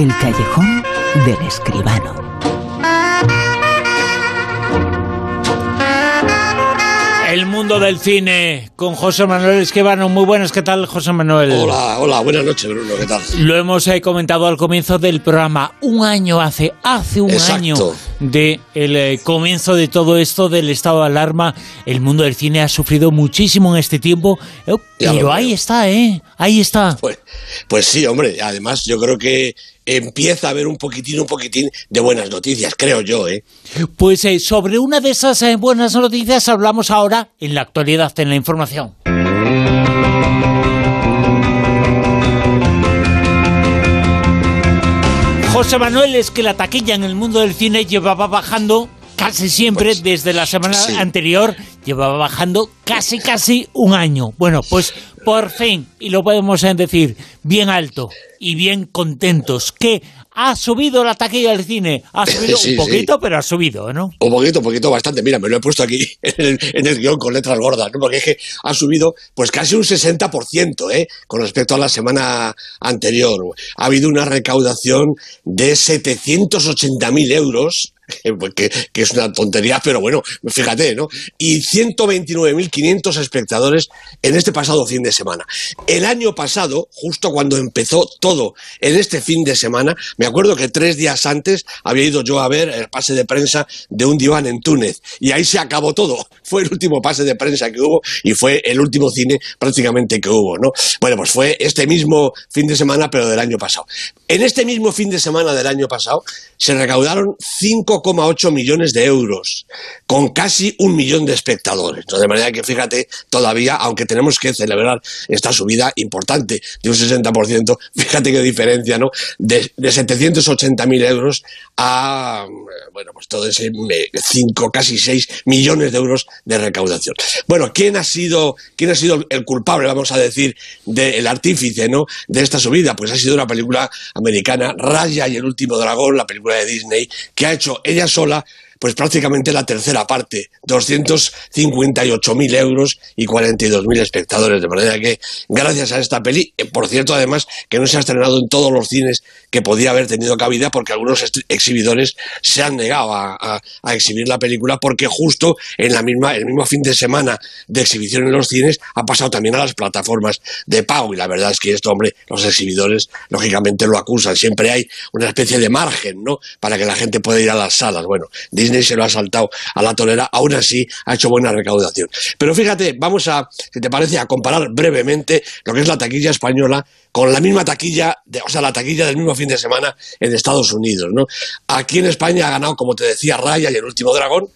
El callejón del escribano. El mundo del cine con José Manuel Esquivano. Muy buenas, ¿qué tal, José Manuel? Hola, hola, buenas noches, Bruno, ¿qué tal? Lo hemos eh, comentado al comienzo del programa. Un año hace, hace un año de el eh, comienzo de todo esto del estado de alarma. El mundo del cine ha sufrido muchísimo en este tiempo, eh, pero ahí está, ¿eh? Ahí está. Pues, pues sí, hombre. Además, yo creo que empieza a haber un poquitín, un poquitín de buenas noticias, creo yo, ¿eh? Pues eh, sobre una de esas buenas noticias hablamos ahora en la actualidad, en la información. José Manuel, es que la taquilla en el mundo del cine llevaba bajando casi siempre pues, desde la semana anterior llevaba bajando casi casi un año. Bueno, pues por fin, y lo podemos decir bien alto y bien contentos, que ha subido la taquilla del cine. Ha subido un poquito, pero ha subido, ¿no? Un poquito, un poquito, bastante. Mira, me lo he puesto aquí en el, guion con letras gordas, ¿no? Porque es que ha subido pues casi un 60%, ¿eh? Con respecto a la semana anterior. Ha habido una recaudación de 780.000 euros Pues que, es una tontería, pero bueno, fíjate, ¿no? Y 129.500 espectadores en este pasado fin de semana. El año pasado, justo cuando empezó todo en este fin de semana, me acuerdo que tres días antes había ido yo a ver el pase de prensa de un diván en Túnez y ahí se acabó todo. Fue el último pase de prensa que hubo y fue el último cine prácticamente que hubo, ¿no? Bueno, pues fue este mismo fin de semana, pero del año pasado. En este mismo fin de semana del año pasado se recaudaron 5,8 millones de euros, con casi un millón de espectadores. De manera que fíjate, todavía, aunque tenemos que celebrar esta subida importante de un 60%, fíjate qué diferencia, ¿no? De, de 780.000 euros a, bueno, pues todo ese 5, casi 6 millones de euros de recaudación. Bueno, ¿quién ha sido, quién ha sido el culpable, vamos a decir, del artífice, ¿no? De esta subida? Pues ha sido una película americana, Raya y el último dragón, la película de Disney, que ha hecho ella sola pues prácticamente la tercera parte, 258.000 euros y 42.000 espectadores, de manera que gracias a esta peli, eh, por cierto además que no se ha estrenado en todos los cines que podía haber tenido cabida porque algunos exhibidores se han negado a, exhibir la película porque justo en la misma, el mismo fin de semana de exhibición en los cines ha pasado también a las plataformas de pago y la verdad es que esto, hombre, los exhibidores lógicamente lo acusan, siempre hay una especie de margen, ¿no? Para que la gente pueda ir a las salas. Bueno, se lo ha saltado a la tolera, aún así ha hecho buena recaudación. Pero fíjate, vamos a, si te parece, a comparar brevemente lo que es la taquilla española con la misma taquilla, o sea, la taquilla del mismo fin de semana en Estados Unidos, ¿no? Aquí en España ha ganado, como te decía, Raya y el último dragón,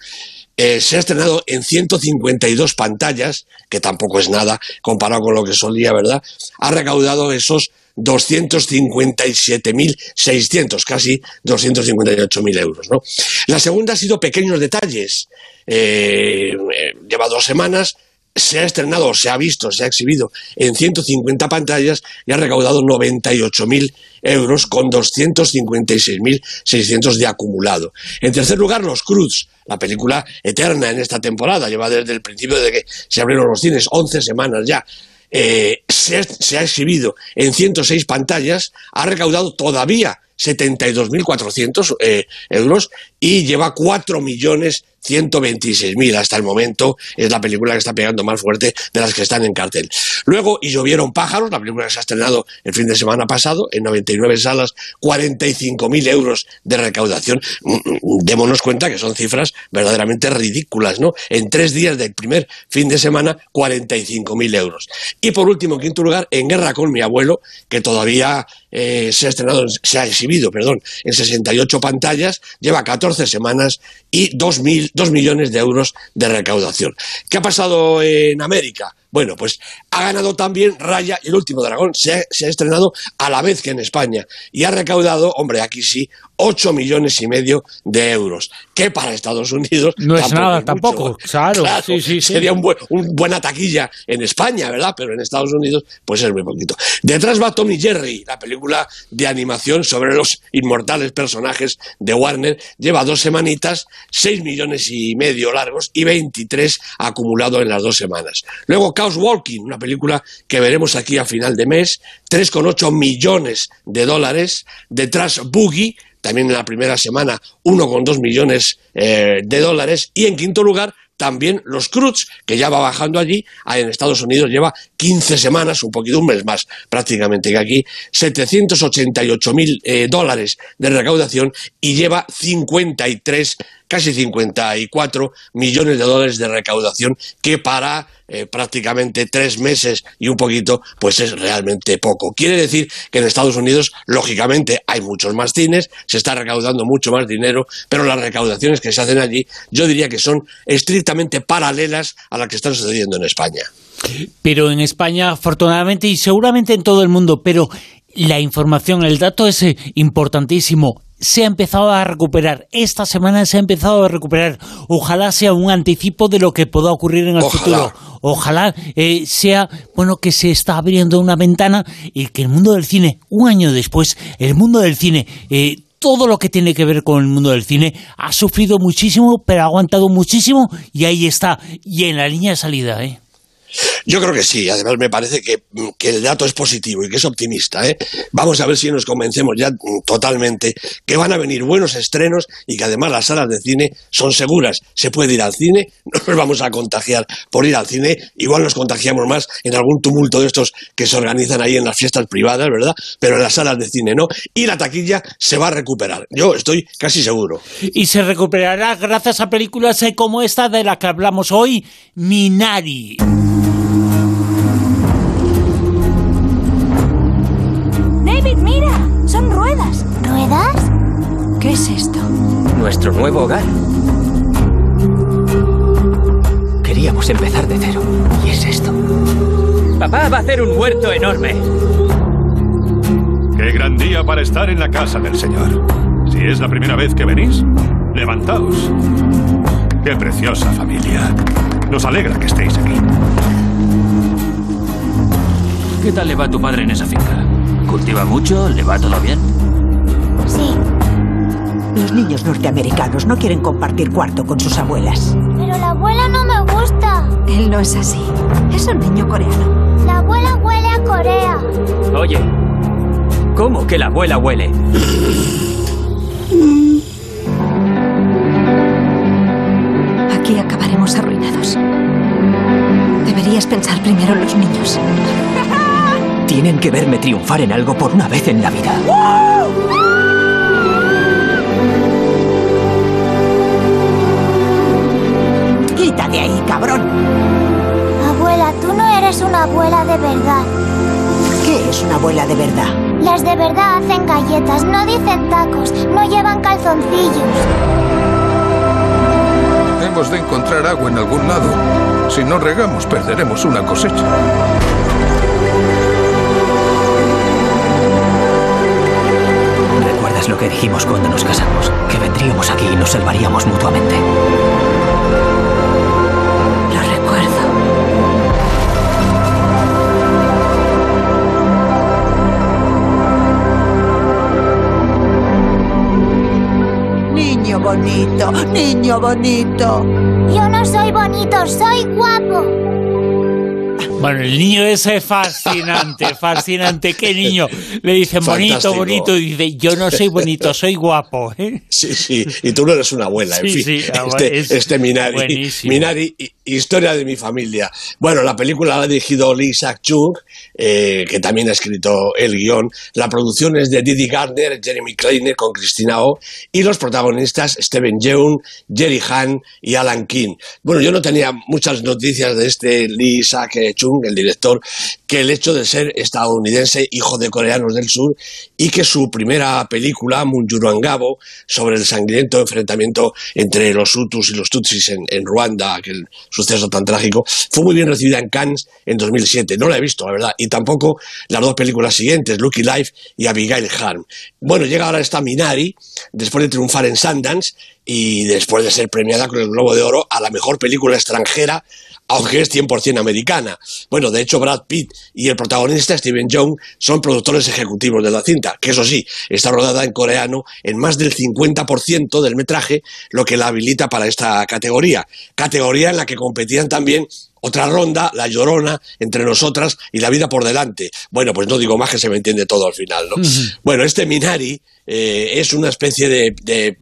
eh, se ha estrenado en 152 pantallas, que tampoco es nada comparado con lo que solía, ¿verdad? Ha recaudado esos 257.600, casi 258.000 euros. ¿no? La segunda ha sido Pequeños Detalles. Eh, eh, lleva dos semanas, se ha estrenado, se ha visto, se ha exhibido en 150 pantallas y ha recaudado 98.000 euros con 256.600 de acumulado. En tercer lugar, Los Cruz, la película eterna en esta temporada, lleva desde el principio de que se abrieron los cines, 11 semanas ya. Eh, se, ha, exhibido en 106 pantallas, ha recaudado todavía 72.400 eh, euros y lleva 4 millones 126.000 hasta el momento. Es la película que está pegando más fuerte de las que están en cartel. Luego, Y llovieron pájaros, la película que se ha estrenado el fin de semana pasado, en 99 salas, 45.000 euros de recaudación. Mm, mm, démonos cuenta que son cifras verdaderamente ridículas, ¿no? En tres días del primer fin de semana, 45.000 euros. Y por último, en quinto lugar, En Guerra con mi abuelo, que todavía eh, se ha estrenado, se ha exhibido, perdón, en 68 pantallas, lleva 14 semanas y 2 millones de euros de recaudación. ¿Qué ha pasado en América? Bueno, pues ha ganado también Raya y el último dragón. Se ha, estrenado a la vez que en España y ha recaudado, hombre, aquí sí, 8 millones y medio de euros. Que para Estados Unidos no es nada tampoco, claro. sí, sí, sería un un buena taquilla en España, ¿verdad? Pero en Estados Unidos, pues es muy poquito. Detrás va Tommy Jerry, la película de animación sobre los inmortales personajes de Warner. Lleva dos semanitas, 6 millones y medio largos y 23 acumulado en las dos semanas. Luego Chaos Walking, una película que veremos aquí a final de mes, 3,8 millones de dólares. Detrás Boogie, también en la primera semana 1,2 millones eh, de dólares. Y en quinto lugar, también los Cruz, que ya va bajando allí, en Estados Unidos lleva 15 semanas, un poquito, un mes más prácticamente que aquí, 788 mil eh, dólares de recaudación y lleva 53 casi 54 millones de dólares de recaudación, que para eh, prácticamente tres meses y un poquito, pues es realmente poco. Quiere decir que en Estados Unidos, lógicamente, hay muchos más cines, se está recaudando mucho más dinero, pero las recaudaciones que se hacen allí, yo diría que son estrictamente paralelas a las que están sucediendo en España. Pero en España, afortunadamente, y seguramente en todo el mundo, pero la información, el dato es eh, importantísimo se ha empezado a recuperar. Esta semana se ha empezado a recuperar. Ojalá sea un anticipo de lo que pueda ocurrir en el futuro. Ojalá eh, sea, bueno, que se está abriendo una ventana y que el mundo del cine, un año después, el mundo del cine, eh, todo lo que tiene que ver con el mundo del cine ha sufrido muchísimo, pero ha aguantado muchísimo y ahí está. Y en la línea de salida, ¿eh? Yo creo que sí, además me parece que, el dato es positivo y que es optimista. ¿eh? Vamos a ver si nos convencemos ya totalmente que van a venir buenos estrenos y que además las salas de cine son seguras. Se puede ir al cine, no nos vamos a contagiar por ir al cine, igual nos contagiamos más en algún tumulto de estos que se organizan ahí en las fiestas privadas, ¿verdad? Pero en las salas de cine no. Y la taquilla se va a recuperar, yo estoy casi seguro. Y se recuperará gracias a películas eh, como esta de la que hablamos hoy, Minari. ¿Ruedas? ¿Qué es esto? Nuestro nuevo hogar. Queríamos empezar de cero. ¿Y es esto? Papá va a hacer un huerto enorme. Qué gran día para estar en la casa del Señor. Si es la primera vez que venís, levantaos. Qué preciosa familia. Nos alegra que estéis aquí. ¿Qué tal le va a tu padre en esa finca? ¿Cultiva mucho? ¿Le va todo bien? Sí. Los niños norteamericanos no quieren compartir cuarto con sus abuelas. Pero la abuela no me gusta. Él no es así. Es un niño coreano. La abuela huele a Corea. Oye, ¿cómo que la abuela huele? Aquí acabaremos arruinados. Deberías pensar primero en los niños. Tienen que verme triunfar en algo por una vez en la vida. ¡Quita de ahí, cabrón! Abuela, tú no eres una abuela de verdad. ¿Qué es una abuela de verdad? Las de verdad hacen galletas, no dicen tacos, no llevan calzoncillos. Hemos de encontrar agua en algún lado. Si no regamos, perderemos una cosecha. ¿Recuerdas lo que dijimos cuando nos casamos? Que vendríamos aquí y nos salvaríamos mutuamente. Lo recuerdo. Niño bonito, niño bonito. Yo no soy bonito, soy guapo. Bueno, el niño ese es fascinante, fascinante. ¿Qué niño? Le dicen bonito, bonito, y dice, yo no soy bonito, soy guapo. ¿eh? Sí, sí, y tú no eres una abuela, en Sí, fin. sí, ah, este, es este Minari, buenísimo. Minari, historia de mi familia. Bueno, la película la ha dirigido Lee Isaac-Chung, eh, que también ha escrito el guion. La producción es de Didi Gardner, Jeremy Kleiner con Christina O, y los protagonistas Steven Yeun, Jerry Han y Alan King. Bueno, yo no tenía muchas noticias de este Lee Isaac-Chung, el director, que el hecho de ser estadounidense, hijo de coreanos del sur, y que su primera película, Munjuruangabo, sobre el sangriento enfrentamiento entre los Hutus y los Tutsis en, en Ruanda, aquel suceso tan trágico, fue muy bien recibida en Cannes en 2007. No la he visto, la verdad, y tampoco las dos películas siguientes, Lucky Life y Abigail Harm. Bueno, llega ahora esta Minari, después de triunfar en Sundance y después de ser premiada con el Globo de Oro a la mejor película extranjera aunque es 100% americana. Bueno, de hecho, Brad Pitt y el protagonista Steven Yeun son productores ejecutivos de la cinta, que eso sí, está rodada en coreano en más del 50% del metraje, lo que la habilita para esta categoría. Categoría en la que competían también Otra ronda, La Llorona, Entre nosotras y La vida por delante. Bueno, pues no digo más que se me entiende todo al final, ¿no? Bueno, este Minari eh, es una especie de, de,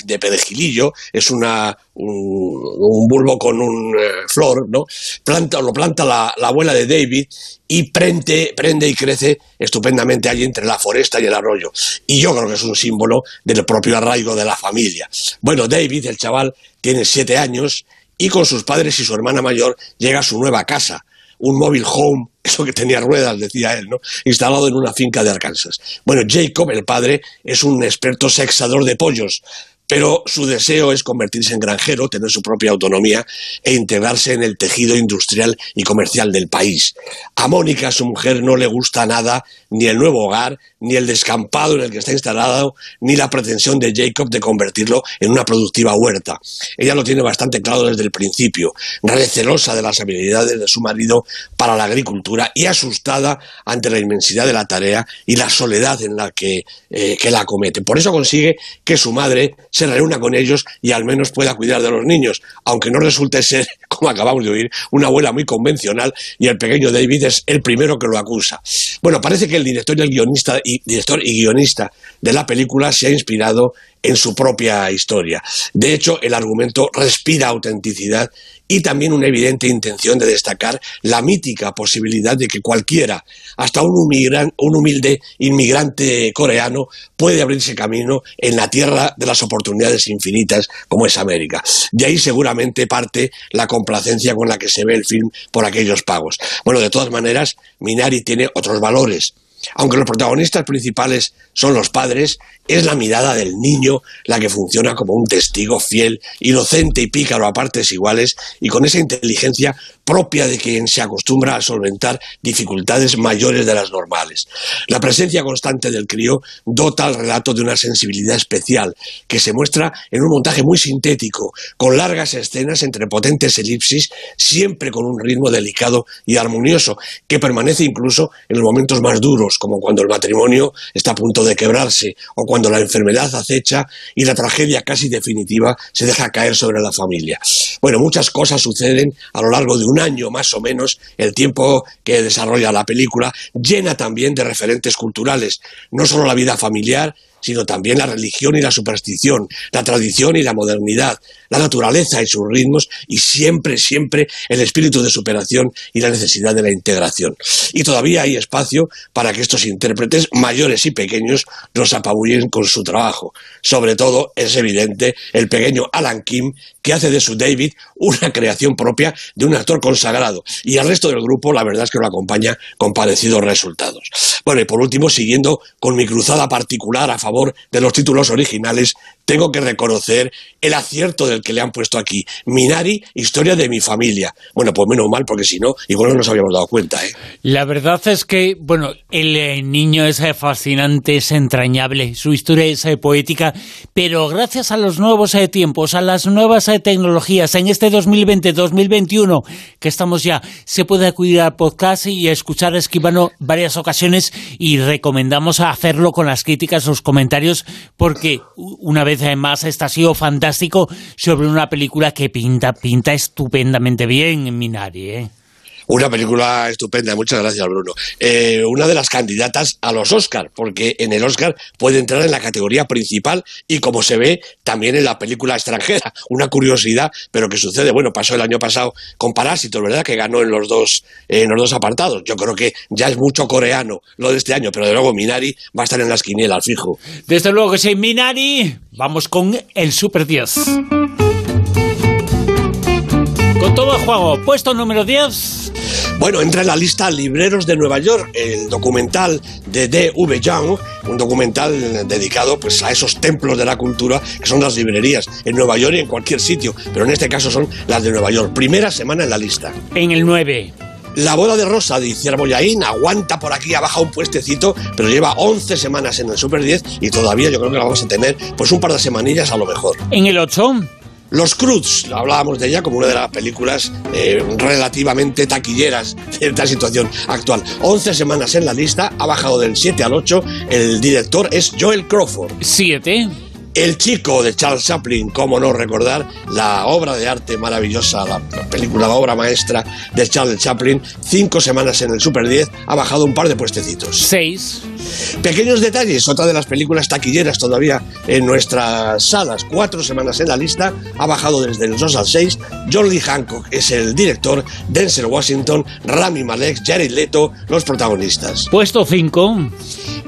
es una, un, bulbo con un eh, flor, ¿no? Planta, lo planta la, abuela de David y prende, prende y crece estupendamente allí entre la foresta y el arroyo. Y yo creo que es un símbolo del propio arraigo de la familia. Bueno, David, el chaval, tiene siete años y con sus padres y su hermana mayor llega a su nueva casa, un móvil home, eso que tenía ruedas, decía él, ¿no? instalado en una finca de Arkansas. Bueno, Jacob, el padre, es un experto sexador de pollos, pero su deseo es convertirse en granjero, tener su propia autonomía e integrarse en el tejido industrial y comercial del país. A Mónica, su mujer, no le gusta nada ni el nuevo hogar, ni el descampado en el que está instalado, ni la pretensión de Jacob de convertirlo en una productiva huerta. Ella lo tiene bastante claro desde el principio, recelosa de las habilidades de su marido para la agricultura y asustada ante la inmensidad de la tarea y la soledad en la que, eh, que la comete. Por eso consigue que su madre se reúna con ellos y al menos pueda cuidar de los niños, aunque no resulte ser, como acabamos de oír, una abuela muy convencional y el pequeño David es el primero que lo acusa. Bueno, parece que el director y el guionista y director y guionista de la película se ha inspirado en su propia historia. De hecho, el argumento respira autenticidad y también una evidente intención de destacar la mítica posibilidad de que cualquiera, hasta un, un humilde inmigrante coreano, puede abrirse camino en la tierra de las oportunidades infinitas como es América. De ahí seguramente parte la complacencia con la que se ve el film por aquellos pagos. Bueno, de todas maneras, Minari tiene otros valores aunque los protagonistas principales son los padres, es la mirada del niño la que funciona como un testigo fiel, inocente y pícaro a partes iguales y con esa inteligencia propia de quien se acostumbra a solventar dificultades mayores de las normales. La presencia constante del crío dota al relato de una sensibilidad especial que se muestra en un montaje muy sintético, con largas escenas entre potentes elipsis, siempre con un ritmo delicado y armonioso, que permanece incluso en los momentos más duros, como cuando el matrimonio está a punto de quebrarse o cuando la enfermedad acecha y la tragedia casi definitiva se deja caer sobre la familia. Bueno, muchas cosas suceden a lo largo de un año más o menos, el tiempo que desarrolla la película, llena también de referentes culturales, no solo la vida familiar, sino también la religión y la superstición, la tradición y la modernidad, la naturaleza y sus ritmos y siempre, siempre el espíritu de superación y la necesidad de la integración. Y todavía hay espacio para que estos intérpretes, mayores y pequeños, nos apabullen con su trabajo. Sobre todo, es evidente, el pequeño Alan Kim, que hace de su David una creación propia de un actor consagrado. Y el resto del grupo, la verdad es que lo acompaña con parecidos resultados. Bueno, y por último, siguiendo con mi cruzada particular a favor de los títulos originales, tengo que reconocer el acierto del que le han puesto aquí. Minari, historia de mi familia. Bueno, pues menos mal, porque si no, igual no nos habíamos dado cuenta, ¿eh? La verdad es que, bueno, el eh, niño es eh, fascinante, es entrañable, su historia es eh, poética, pero gracias a los nuevos tiempos, a las nuevas tecnologías, en este 2020-2021 que estamos ya, se puede acudir al podcast y escuchar a Esquivano varias ocasiones y recomendamos hacerlo con las críticas, los comentarios, porque una vez más este ha sido fantástico sobre una película que pinta, pinta estupendamente bien, Minari, ¿eh? Una película estupenda, muchas gracias Bruno. Eh, una de las candidatas a los Oscars, porque en el Oscar puede entrar en la categoría principal y como se ve también en la película extranjera. Una curiosidad, pero que sucede, bueno, pasó el año pasado con Parásitos, ¿verdad? Que ganó en los dos, en los dos apartados. Yo creo que ya es mucho coreano lo de este año, pero de luego Minari va a estar en las quinielas, fijo. Desde luego que sí, Minari. Vamos con el Super 10. Con todo el juego, puesto número 10. Bueno, entra en la lista Libreros de Nueva York, el documental de D.V. Young, un documental dedicado pues, a esos templos de la cultura que son las librerías en Nueva York y en cualquier sitio, pero en este caso son las de Nueva York. Primera semana en la lista. En el 9. La boda de Rosa de Iciar Boyaín aguanta por aquí, ha bajado un puestecito, pero lleva 11 semanas en el Super 10 y todavía yo creo que la vamos a tener pues un par de semanillas a lo mejor. En el 8. Los Cruz, hablábamos de ella como una de las películas eh, relativamente taquilleras de esta situación actual. 11 semanas en la lista, ha bajado del 7 al 8. El director es Joel Crawford. 7. El chico de Charles Chaplin, cómo no recordar la obra de arte maravillosa, la película, la obra maestra de Charles Chaplin, cinco semanas en el Super 10, ha bajado un par de puestecitos. Seis. Pequeños detalles, otra de las películas taquilleras todavía en nuestras salas, cuatro semanas en la lista, ha bajado desde el 2 al 6. John Lee Hancock es el director, Denzel Washington, Rami Malek, Jared Leto, los protagonistas. Puesto 5.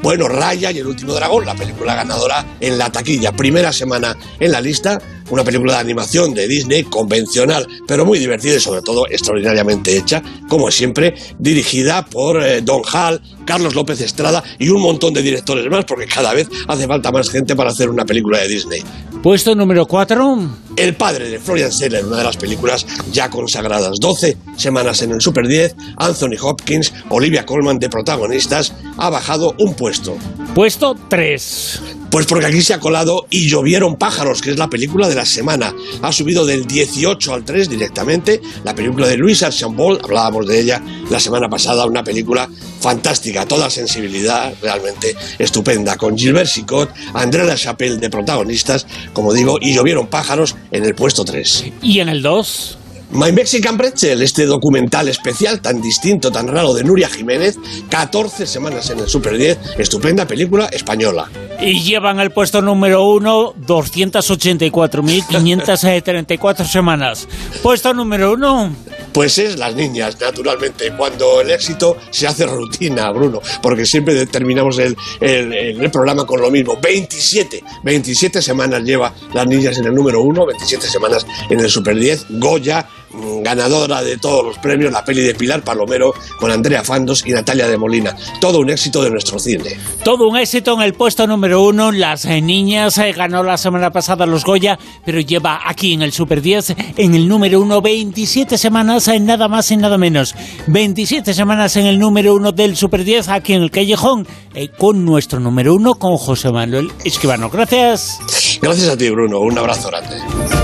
Bueno, Raya y el último dragón, la película ganadora en la taquilla. Primera semana en la lista, una película de animación de Disney convencional, pero muy divertida y sobre todo extraordinariamente hecha, como siempre, dirigida por eh, Don Hall, Carlos López Estrada y un montón de directores más, porque cada vez hace falta más gente para hacer una película de Disney. Puesto número 4. El padre de Florian Seller, una de las películas ya consagradas. 12 semanas en el Super 10, Anthony Hopkins, Olivia Colman de protagonistas, ha bajado un puesto. Puesto 3. Pues porque aquí se ha colado Y llovieron pájaros, que es la película de la semana. Ha subido del 18 al 3 directamente. La película de Luis Archambault, hablábamos de ella la semana pasada, una película fantástica, toda sensibilidad realmente estupenda, con Gilbert Sicot, Andrea Chapelle de protagonistas, como digo, Y llovieron pájaros en el puesto 3. ¿Y en el 2? My Mexican Pretzel, este documental especial tan distinto, tan raro de Nuria Jiménez, 14 semanas en el Super 10, estupenda película española. Y llevan el puesto número 1 284.534 semanas. Puesto número 1. Pues es las niñas, naturalmente, cuando el éxito se hace rutina, Bruno, porque siempre terminamos el, el, el programa con lo mismo. 27, 27 semanas lleva las niñas en el número 1, 27 semanas en el Super 10, Goya, ganadora de todos los premios, la peli de Pilar Palomero con Andrea Fandos y Natalia de Molina. Todo un éxito de nuestro cine. Todo un éxito en el puesto número uno. Las eh, niñas eh, ganó la semana pasada los Goya, pero lleva aquí en el Super 10 en el número uno 27 semanas, en nada más y nada menos. 27 semanas en el número uno del Super 10 aquí en el Callejón eh, con nuestro número uno, con José Manuel Esquivano. Gracias. Gracias a ti, Bruno. Un abrazo grande.